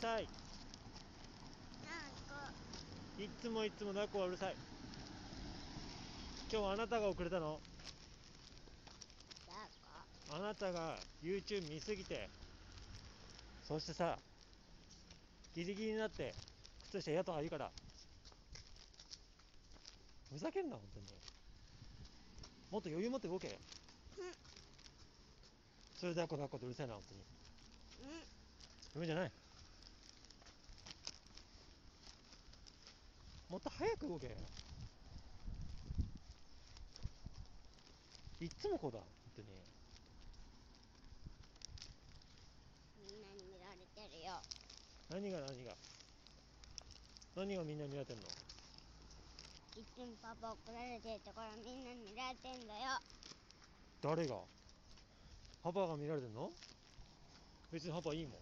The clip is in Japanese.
さい。なんかいっつもいっつも抱っこはうるさい。今日はあなたが遅れたの？あなたが YouTube 見すぎて。そしてさギリギリになって靴下やった方がいいから。ふざけんな本当に。もっと余裕持って動け。それで抱っこ抱っこってうるさいな本当に。うん。夢じゃない？もっと早く動け。いっつもこうだ。本当に。みんなに見られてるよ。何が何が？何がみんなに見られてんの？いつもパパ怒られてるところみんなに見られてんだよ。誰が？パパが見られてんの？別にパパいいもん